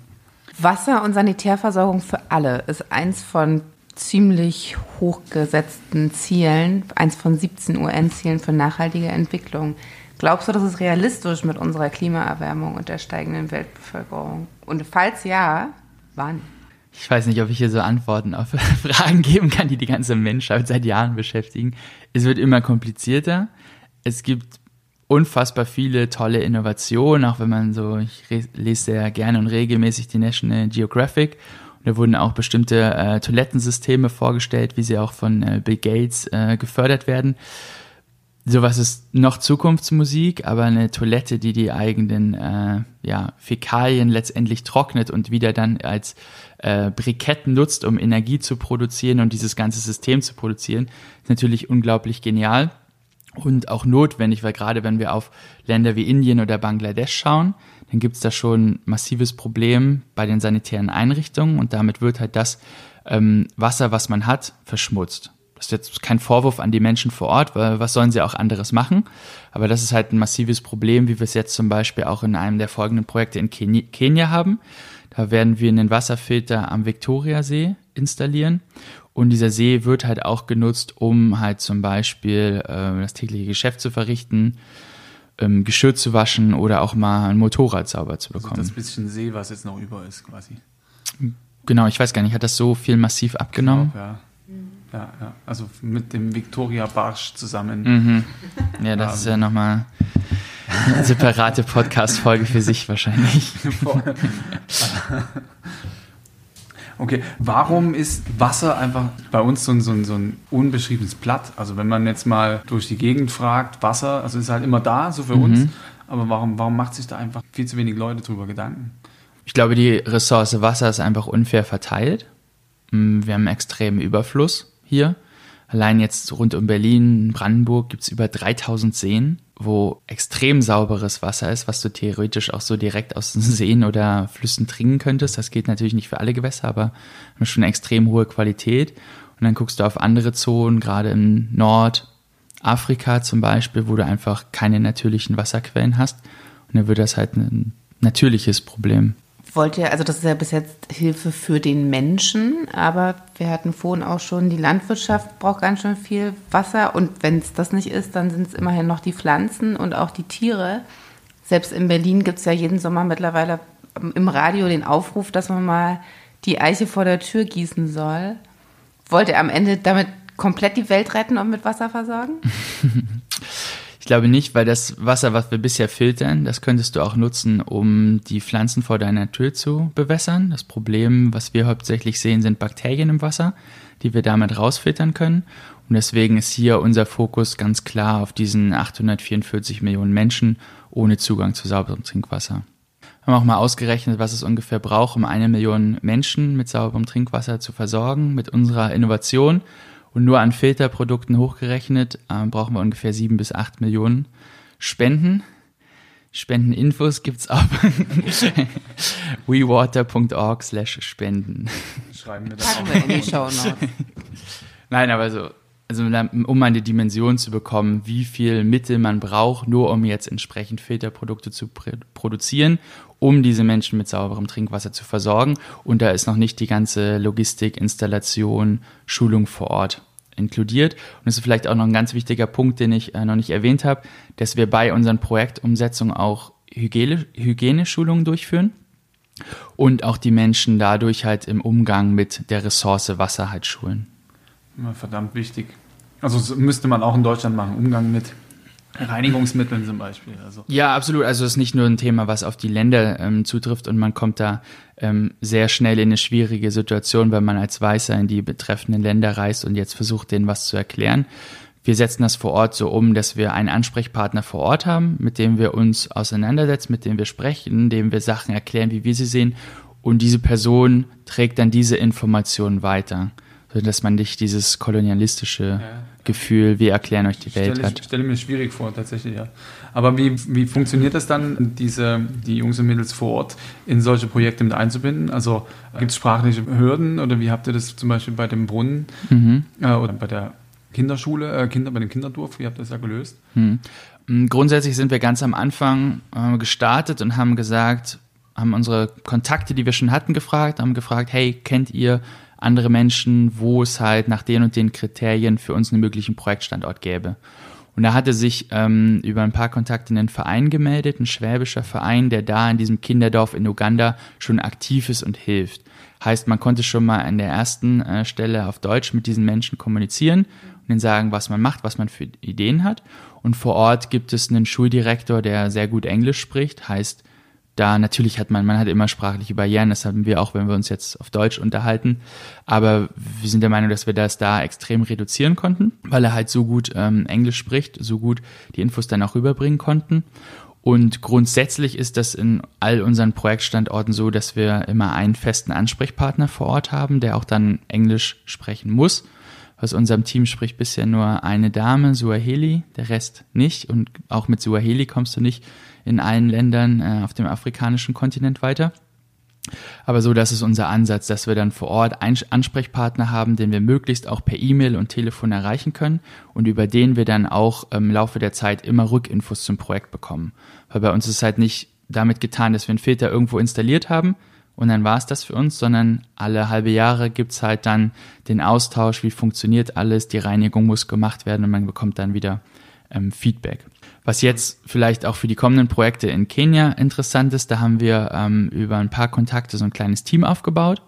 Wasser und Sanitärversorgung für alle ist eins von ziemlich hochgesetzten Zielen, eins von 17 UN-Zielen für nachhaltige Entwicklung. Glaubst du, das ist realistisch mit unserer Klimaerwärmung und der steigenden Weltbevölkerung? Und falls ja, wann? Ich weiß nicht, ob ich hier so Antworten auf Fragen geben kann, die die ganze Menschheit seit Jahren beschäftigen. Es wird immer komplizierter. Es gibt unfassbar viele tolle Innovationen, auch wenn man so, ich lese sehr gerne und regelmäßig die National Geographic. Da wurden auch bestimmte äh, Toilettensysteme vorgestellt, wie sie auch von äh, Bill Gates äh, gefördert werden. Sowas ist noch Zukunftsmusik, aber eine Toilette, die die eigenen äh, ja, Fäkalien letztendlich trocknet und wieder dann als äh, Brikett nutzt, um Energie zu produzieren und dieses ganze System zu produzieren, ist natürlich unglaublich genial und auch notwendig, weil gerade wenn wir auf Länder wie Indien oder Bangladesch schauen, dann gibt es da schon massives Problem bei den sanitären Einrichtungen und damit wird halt das ähm, Wasser, was man hat, verschmutzt. Das ist jetzt kein Vorwurf an die Menschen vor Ort, weil was sollen sie auch anderes machen? Aber das ist halt ein massives Problem, wie wir es jetzt zum Beispiel auch in einem der folgenden Projekte in Kenia haben. Da werden wir einen Wasserfilter am Viktoriasee installieren und dieser See wird halt auch genutzt, um halt zum Beispiel äh, das tägliche Geschäft zu verrichten, ähm, Geschirr zu waschen oder auch mal ein Motorrad sauber zu bekommen. Also das bisschen See, was jetzt noch über ist, quasi. Genau, ich weiß gar nicht, hat das so viel massiv abgenommen? Glaub, ja. Ja, ja, also mit dem Victoria Barsch zusammen. Mhm. Ja, das ist ja nochmal eine separate Podcast-Folge für sich wahrscheinlich. Okay, warum ist Wasser einfach bei uns so ein, so, ein, so ein unbeschriebenes Blatt? Also wenn man jetzt mal durch die Gegend fragt, Wasser, also ist halt immer da, so für mhm. uns, aber warum, warum macht sich da einfach viel zu wenig Leute drüber Gedanken? Ich glaube, die Ressource Wasser ist einfach unfair verteilt. Mm, wir haben einen extremen Überfluss hier. Allein jetzt rund um Berlin, Brandenburg gibt es über 3000 Seen wo extrem sauberes Wasser ist, was du theoretisch auch so direkt aus den Seen oder Flüssen trinken könntest. Das geht natürlich nicht für alle Gewässer, aber schon eine extrem hohe Qualität. Und dann guckst du auf andere Zonen, gerade in Nordafrika zum Beispiel, wo du einfach keine natürlichen Wasserquellen hast. Und dann wird das halt ein natürliches Problem wollt ihr, also das ist ja bis jetzt Hilfe für den Menschen, aber wir hatten vorhin auch schon, die Landwirtschaft braucht ganz schön viel Wasser und wenn es das nicht ist, dann sind es immerhin noch die Pflanzen und auch die Tiere. Selbst in Berlin gibt es ja jeden Sommer mittlerweile im Radio den Aufruf, dass man mal die Eiche vor der Tür gießen soll. Wollt ihr am Ende damit komplett die Welt retten und mit Wasser versorgen? Ich glaube nicht, weil das Wasser, was wir bisher filtern, das könntest du auch nutzen, um die Pflanzen vor deiner Tür zu bewässern. Das Problem, was wir hauptsächlich sehen, sind Bakterien im Wasser, die wir damit rausfiltern können. Und deswegen ist hier unser Fokus ganz klar auf diesen 844 Millionen Menschen ohne Zugang zu sauberem Trinkwasser. Wir haben auch mal ausgerechnet, was es ungefähr braucht, um eine Million Menschen mit sauberem Trinkwasser zu versorgen mit unserer Innovation. Und nur an Filterprodukten hochgerechnet äh, brauchen wir ungefähr sieben bis acht Millionen Spenden. Spendeninfos gibt's auf wewater.org slash spenden. Schreiben wir das auch in die Show Nein, aber so, also um eine Dimension zu bekommen, wie viel Mittel man braucht, nur um jetzt entsprechend Filterprodukte zu produzieren, um diese Menschen mit sauberem Trinkwasser zu versorgen. Und da ist noch nicht die ganze Logistik, Installation, Schulung vor Ort inkludiert. Und das ist vielleicht auch noch ein ganz wichtiger Punkt, den ich äh, noch nicht erwähnt habe, dass wir bei unseren Projektumsetzungen auch Hygiene, Hygieneschulungen durchführen und auch die Menschen dadurch halt im Umgang mit der Ressource Wasser halt schulen. Verdammt wichtig. Also müsste man auch in Deutschland machen, Umgang mit Reinigungsmitteln zum Beispiel. Also. Ja, absolut. Also es ist nicht nur ein Thema, was auf die Länder ähm, zutrifft und man kommt da ähm, sehr schnell in eine schwierige Situation, wenn man als Weißer in die betreffenden Länder reist und jetzt versucht, denen was zu erklären. Wir setzen das vor Ort so um, dass wir einen Ansprechpartner vor Ort haben, mit dem wir uns auseinandersetzen, mit dem wir sprechen, dem wir Sachen erklären, wie wir sie sehen. Und diese Person trägt dann diese Informationen weiter, sodass man nicht dieses kolonialistische ja Gefühl, wir erklären euch die Welt stelle hat. Ich stelle mir schwierig vor, tatsächlich, ja. Aber wie, wie funktioniert das dann, diese, die Jungs und Mädels vor Ort in solche Projekte mit einzubinden? Also gibt es sprachliche Hürden oder wie habt ihr das zum Beispiel bei dem Brunnen mhm. äh, oder bei der Kinderschule, äh, Kinder, bei dem Kinderdorf, wie habt ihr das da gelöst? Mhm. Grundsätzlich sind wir ganz am Anfang äh, gestartet und haben gesagt, haben unsere Kontakte, die wir schon hatten, gefragt, haben gefragt, hey, kennt ihr andere Menschen, wo es halt nach den und den Kriterien für uns einen möglichen Projektstandort gäbe? Und da hatte sich ähm, über ein paar Kontakte einen Verein gemeldet, ein schwäbischer Verein, der da in diesem Kinderdorf in Uganda schon aktiv ist und hilft. Heißt, man konnte schon mal an der ersten äh, Stelle auf Deutsch mit diesen Menschen kommunizieren und ihnen sagen, was man macht, was man für Ideen hat. Und vor Ort gibt es einen Schuldirektor, der sehr gut Englisch spricht. Heißt, da natürlich hat man, man hat immer sprachliche Barrieren, das haben wir auch, wenn wir uns jetzt auf Deutsch unterhalten. Aber wir sind der Meinung, dass wir das da extrem reduzieren konnten, weil er halt so gut ähm, Englisch spricht, so gut die Infos dann auch rüberbringen konnten. Und grundsätzlich ist das in all unseren Projektstandorten so, dass wir immer einen festen Ansprechpartner vor Ort haben, der auch dann Englisch sprechen muss. Aus unserem Team spricht bisher nur eine Dame, Suaheli, der Rest nicht. Und auch mit Suaheli kommst du nicht in allen Ländern äh, auf dem afrikanischen Kontinent weiter. Aber so, das ist unser Ansatz, dass wir dann vor Ort einen Ansprechpartner haben, den wir möglichst auch per E-Mail und Telefon erreichen können und über den wir dann auch im Laufe der Zeit immer Rückinfos zum Projekt bekommen. Weil bei uns ist halt nicht damit getan, dass wir einen Filter irgendwo installiert haben und dann war es das für uns, sondern alle halbe Jahre gibt's halt dann den Austausch, wie funktioniert alles, die Reinigung muss gemacht werden und man bekommt dann wieder ähm, Feedback. Was jetzt vielleicht auch für die kommenden Projekte in Kenia interessant ist, da haben wir ähm, über ein paar Kontakte so ein kleines Team aufgebaut.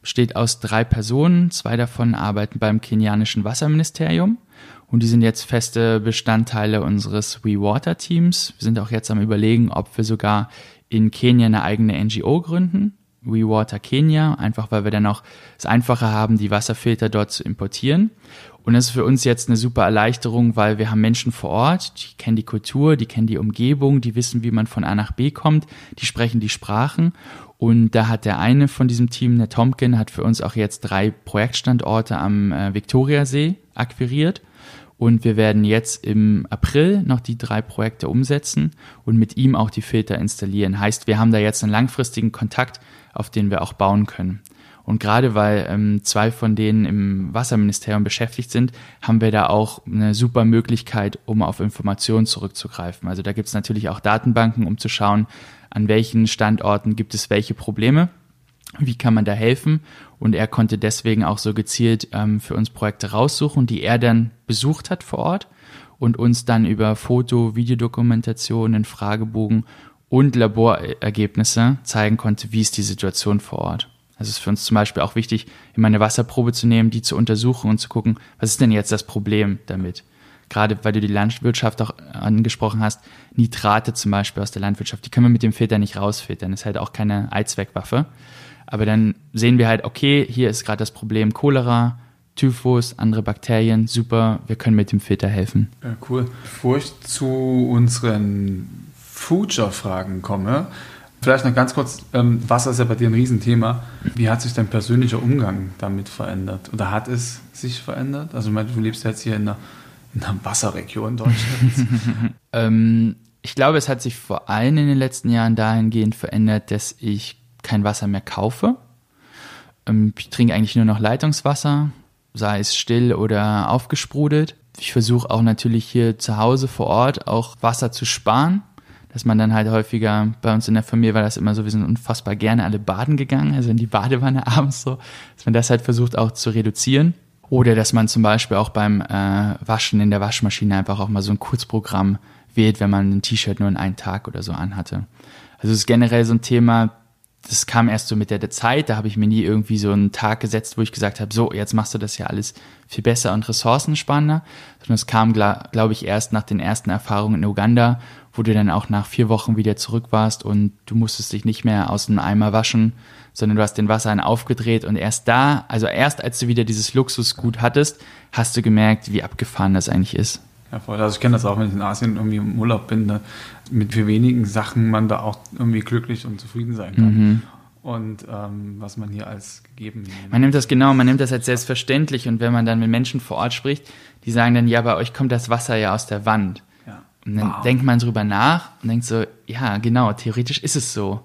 Besteht aus drei Personen, zwei davon arbeiten beim kenianischen Wasserministerium und die sind jetzt feste Bestandteile unseres WeWater Teams. Wir sind auch jetzt am überlegen, ob wir sogar in Kenia eine eigene NGO gründen. WeWater Kenia, einfach weil wir dann auch es einfacher haben, die Wasserfilter dort zu importieren. Und das ist für uns jetzt eine super Erleichterung, weil wir haben Menschen vor Ort, die kennen die Kultur, die kennen die Umgebung, die wissen, wie man von A nach B kommt, die sprechen die Sprachen. Und da hat der eine von diesem Team, der Tomkin, hat für uns auch jetzt drei Projektstandorte am äh, Viktoriasee akquiriert. Und wir werden jetzt im April noch die drei Projekte umsetzen und mit ihm auch die Filter installieren. Heißt, wir haben da jetzt einen langfristigen Kontakt, auf den wir auch bauen können. Und gerade weil ähm, zwei von denen im Wasserministerium beschäftigt sind, haben wir da auch eine super Möglichkeit, um auf Informationen zurückzugreifen. Also da gibt es natürlich auch Datenbanken, um zu schauen, an welchen Standorten gibt es welche Probleme, wie kann man da helfen. Und er konnte deswegen auch so gezielt ähm, für uns Projekte raussuchen, die er dann besucht hat vor Ort und uns dann über Foto, Videodokumentationen, Fragebogen und Laborergebnisse zeigen konnte, wie ist die Situation vor Ort. Also es ist für uns zum Beispiel auch wichtig, immer eine Wasserprobe zu nehmen, die zu untersuchen und zu gucken, was ist denn jetzt das Problem damit? Gerade weil du die Landwirtschaft auch angesprochen hast, Nitrate zum Beispiel aus der Landwirtschaft, die können wir mit dem Filter nicht rausfiltern. Das ist halt auch keine Allzweckwaffe. Aber dann sehen wir halt, okay, hier ist gerade das Problem Cholera, Typhus, andere Bakterien, super, wir können mit dem Filter helfen. Ja, cool. Bevor ich zu unseren Future-Fragen komme, Vielleicht noch ganz kurz, ähm, Wasser ist ja bei dir ein Riesenthema. Wie hat sich dein persönlicher Umgang damit verändert? Oder hat es sich verändert? Also du lebst jetzt hier in einer, in einer Wasserregion Deutschlands. ähm, ich glaube, es hat sich vor allem in den letzten Jahren dahingehend verändert, dass ich kein Wasser mehr kaufe. Ähm, ich trinke eigentlich nur noch Leitungswasser, sei es still oder aufgesprudelt. Ich versuche auch natürlich hier zu Hause vor Ort auch Wasser zu sparen dass man dann halt häufiger, bei uns in der Familie war das immer so, wir sind unfassbar gerne alle baden gegangen, also in die Badewanne abends so, dass man das halt versucht auch zu reduzieren. Oder dass man zum Beispiel auch beim äh, Waschen in der Waschmaschine einfach auch mal so ein Kurzprogramm wählt, wenn man ein T-Shirt nur in einen Tag oder so anhatte. Also es ist generell so ein Thema, das kam erst so mit der Zeit, da habe ich mir nie irgendwie so einen Tag gesetzt, wo ich gesagt habe, so, jetzt machst du das ja alles viel besser und ressourcensparender, sondern es kam, glaube ich, erst nach den ersten Erfahrungen in Uganda, wo du dann auch nach vier Wochen wieder zurück warst und du musstest dich nicht mehr aus dem Eimer waschen, sondern du hast den Wasserhahn aufgedreht und erst da, also erst als du wieder dieses Luxusgut hattest, hast du gemerkt, wie abgefahren das eigentlich ist. Ja, voll. Also ich kenne das auch, wenn ich in Asien irgendwie im Urlaub bin, da mit wie wenigen Sachen man da auch irgendwie glücklich und zufrieden sein kann. Mhm. Und ähm, was man hier als gegeben nimmt. Man nimmt das genau, man nimmt das als selbstverständlich und wenn man dann mit Menschen vor Ort spricht, die sagen dann, ja, bei euch kommt das Wasser ja aus der Wand. Ja. Und dann wow. denkt man drüber nach und denkt so, ja, genau, theoretisch ist es so.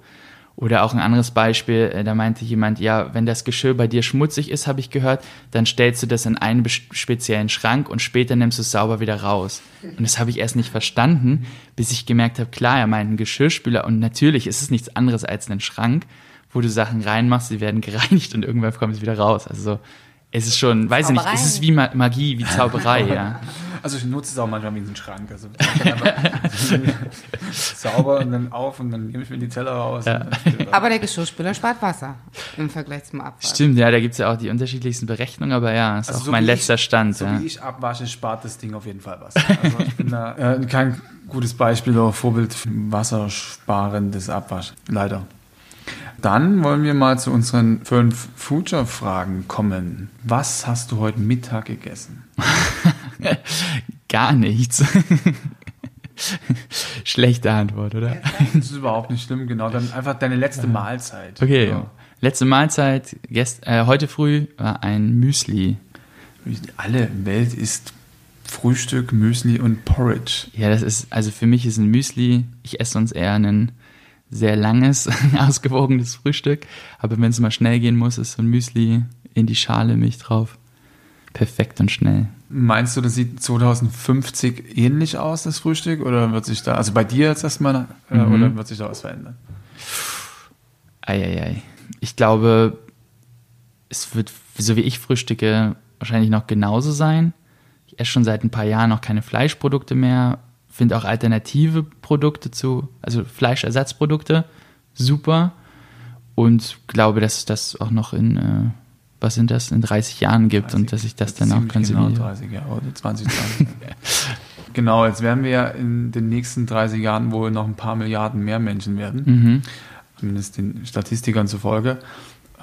Oder auch ein anderes Beispiel, äh, da meinte jemand, ja, wenn das Geschirr bei dir schmutzig ist, habe ich gehört, dann stellst du das in einen speziellen Schrank und später nimmst du es sauber wieder raus. Und das habe ich erst nicht verstanden, bis ich gemerkt habe, klar, er meint einen Geschirrspüler und natürlich ist es nichts anderes als ein Schrank, wo du Sachen reinmachst, sie werden gereinigt und irgendwann kommen sie wieder raus. Also es ist schon, weiß ich nicht, es ist wie Magie, wie Zauberei, ja. Also ich nutze es auch manchmal wie einen Schrank. Also sauber und dann auf und dann nehme ich mir die Teller raus. Ja. Aber der Geschirrspüler spart Wasser im Vergleich zum Abwasch. Stimmt, ja, da gibt es ja auch die unterschiedlichsten Berechnungen, aber ja, ist also auch so mein letzter ich, Stand. So ja. wie ich abwasche, spart das Ding auf jeden Fall Wasser. Also ich bin da äh, kein gutes Beispiel oder Vorbild für wassersparendes Abwasch. Leider. Dann wollen wir mal zu unseren fünf Future-Fragen kommen. Was hast du heute Mittag gegessen? Gar nichts. Schlechte Antwort, oder? Das ist überhaupt nicht schlimm, genau. Dann einfach deine letzte Mahlzeit. Okay. So. Letzte Mahlzeit, gest, äh, heute früh war ein Müsli. Alle Welt ist Frühstück, Müsli und Porridge. Ja, das ist, also für mich ist ein Müsli, ich esse sonst eher ein sehr langes, ausgewogenes Frühstück. Aber wenn es mal schnell gehen muss, ist so ein Müsli in die Schale, Milch drauf. Perfekt und schnell. Meinst du, das sieht 2050 ähnlich aus, das Frühstück? Oder wird sich da, also bei dir jetzt erstmal, äh, mhm. oder wird sich da was verändern? Eieiei. Ich glaube, es wird, so wie ich frühstücke, wahrscheinlich noch genauso sein. Ich esse schon seit ein paar Jahren noch keine Fleischprodukte mehr, finde auch alternative Produkte zu, also Fleischersatzprodukte super und glaube, dass es das auch noch in äh, was sind das, in 30 Jahren gibt 30, und dass ich das dann auch konsumiere. Genau, 30 Jahre oder 20, 20. genau, jetzt werden wir ja in den nächsten 30 Jahren wohl noch ein paar Milliarden mehr Menschen werden, mhm. zumindest den Statistikern zufolge.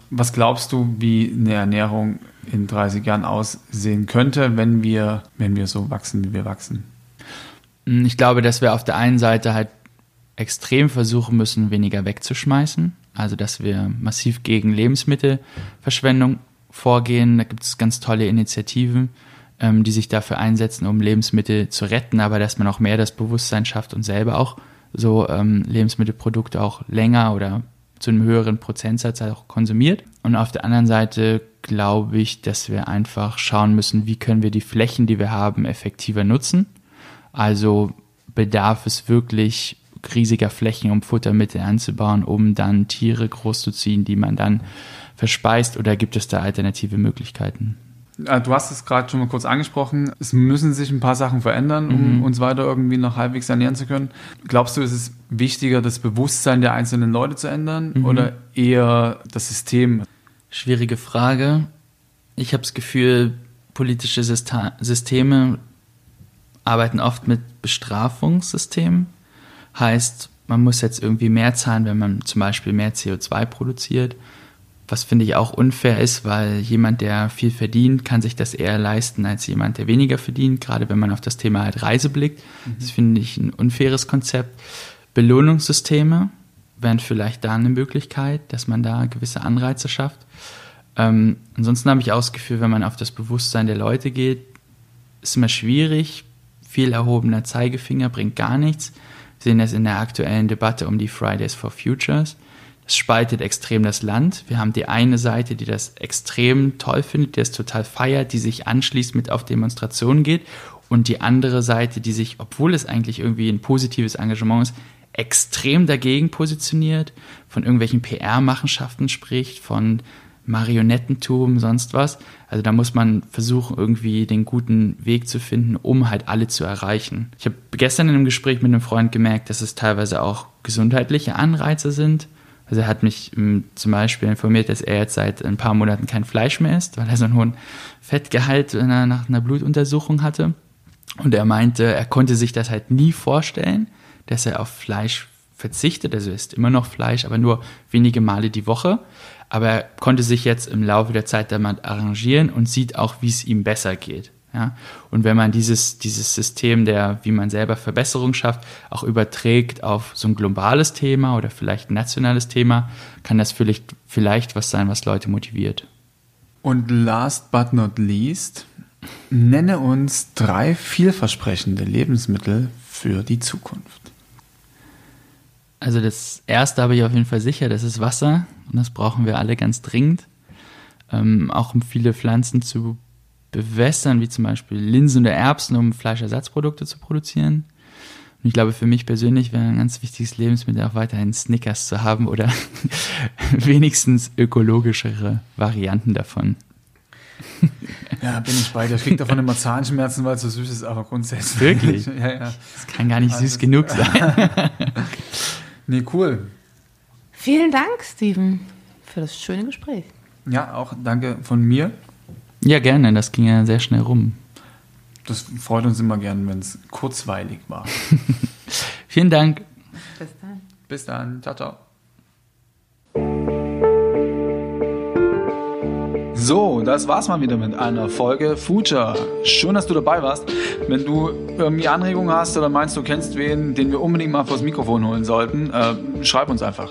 Was glaubst du, wie eine Ernährung in 30 Jahren aussehen könnte, wenn wir, wenn wir so wachsen, wie wir wachsen? Ich glaube, dass wir auf der einen Seite halt extrem versuchen müssen, weniger wegzuschmeißen. Also, dass wir massiv gegen Lebensmittelverschwendung vorgehen. Da gibt es ganz tolle Initiativen, ähm, die sich dafür einsetzen, um Lebensmittel zu retten, aber dass man auch mehr das Bewusstsein schafft und selber auch so ähm, Lebensmittelprodukte auch länger oder zu einem höheren Prozentsatz auch konsumiert. Und auf der anderen Seite glaube ich, dass wir einfach schauen müssen, wie können wir die Flächen, die wir haben, effektiver nutzen. Also bedarf es wirklich riesiger Flächen, um Futtermittel anzubauen, um dann Tiere großzuziehen, die man dann verspeist oder gibt es da alternative Möglichkeiten? Äh, du hast es gerade schon mal kurz angesprochen. Es müssen sich ein paar Sachen verändern, um mhm. uns weiter irgendwie noch halbwegs ernähren zu können. Glaubst du, ist es wichtiger, das Bewusstsein der einzelnen Leute zu ändern mhm. oder eher das System? Schwierige Frage. Ich habe das Gefühl, politische Systeme arbeiten oft mit Bestrafungssystemen. Heißt, man muss jetzt irgendwie mehr zahlen, wenn man zum Beispiel mehr CO2 produziert. Was finde ich auch unfair ist, weil jemand, der viel verdient, kann sich das eher leisten als jemand, der weniger verdient, gerade wenn man auf das Thema halt Reise blickt. Mhm. Das finde ich ein unfaires Konzept. Belohnungssysteme wären vielleicht da eine Möglichkeit, dass man da gewisse Anreize schafft. Ähm, ansonsten habe ich auch das Gefühl, wenn man auf das Bewusstsein der Leute geht, ist immer schwierig. Viel erhobener Zeigefinger bringt gar nichts sehen das in der aktuellen Debatte um die Fridays for Futures. Das spaltet extrem das Land. Wir haben die eine Seite, die das extrem toll findet, die es total feiert, die sich anschließt mit auf Demonstrationen geht. Und die andere Seite, die sich, obwohl es eigentlich irgendwie ein positives Engagement ist, extrem dagegen positioniert, von irgendwelchen PR-Machenschaften spricht, von Marionettentum, sonst was. Also da muss man versuchen, irgendwie den guten Weg zu finden, um halt alle zu erreichen. Ich habe gestern in einem Gespräch mit einem Freund gemerkt, dass es teilweise auch gesundheitliche Anreize sind. Also er hat mich ähm, zum Beispiel informiert, dass er jetzt seit ein paar Monaten kein Fleisch mehr isst, weil er so einen hohen Fettgehalt nach einer Blutuntersuchung hatte. Und er meinte, er konnte sich das halt nie vorstellen, dass er auf Fleisch verzichtet. Also er isst immer noch Fleisch, aber nur wenige Male die Woche aber er konnte sich jetzt im Laufe der Zeit damit arrangieren und sieht auch, wie es ihm besser geht. Ja? Und wenn man dieses, dieses System der, wie man selber Verbesserung schafft, auch überträgt auf so ein globales Thema oder vielleicht ein nationales Thema, kann das vielleicht, vielleicht was sein, was Leute motiviert. Und last but not least, nenne uns drei vielversprechende Lebensmittel für die Zukunft. Also das erste habe ich auf jeden Fall sicher, das ist Wasser und das brauchen wir alle ganz dringend. Ähm, auch um viele Pflanzen zu bewässern, wie zum Beispiel Linsen oder Erbsen, um Fleischersatzprodukte zu produzieren. Und ich glaube, für mich persönlich wäre ein ganz wichtiges Lebensmittel auch weiterhin Snickers zu haben oder wenigstens ökologischere Varianten davon. Ja, bin ich bei dir. Ich krieg davon immer Zahnschmerzen, weil es so süß ist, aber grundsätzlich. Wirklich? ja, ja. Das kann gar nicht Also- süß genug sein. Nee, cool. Vielen Dank, Steven, für das schöne Gespräch. Ja, auch danke von mir. Ja, gerne, das ging ja sehr schnell rum. Das freut uns immer gern, wenn es kurzweilig war. Vielen Dank. Bis dann. Bis dann. Ciao, ciao. So, das war's mal wieder mit einer Folge Future. Schön, dass du dabei warst. Wenn du irgendwie Anregungen hast oder meinst, du kennst wen, den wir unbedingt mal vors Mikrofon holen sollten, äh, schreib uns einfach.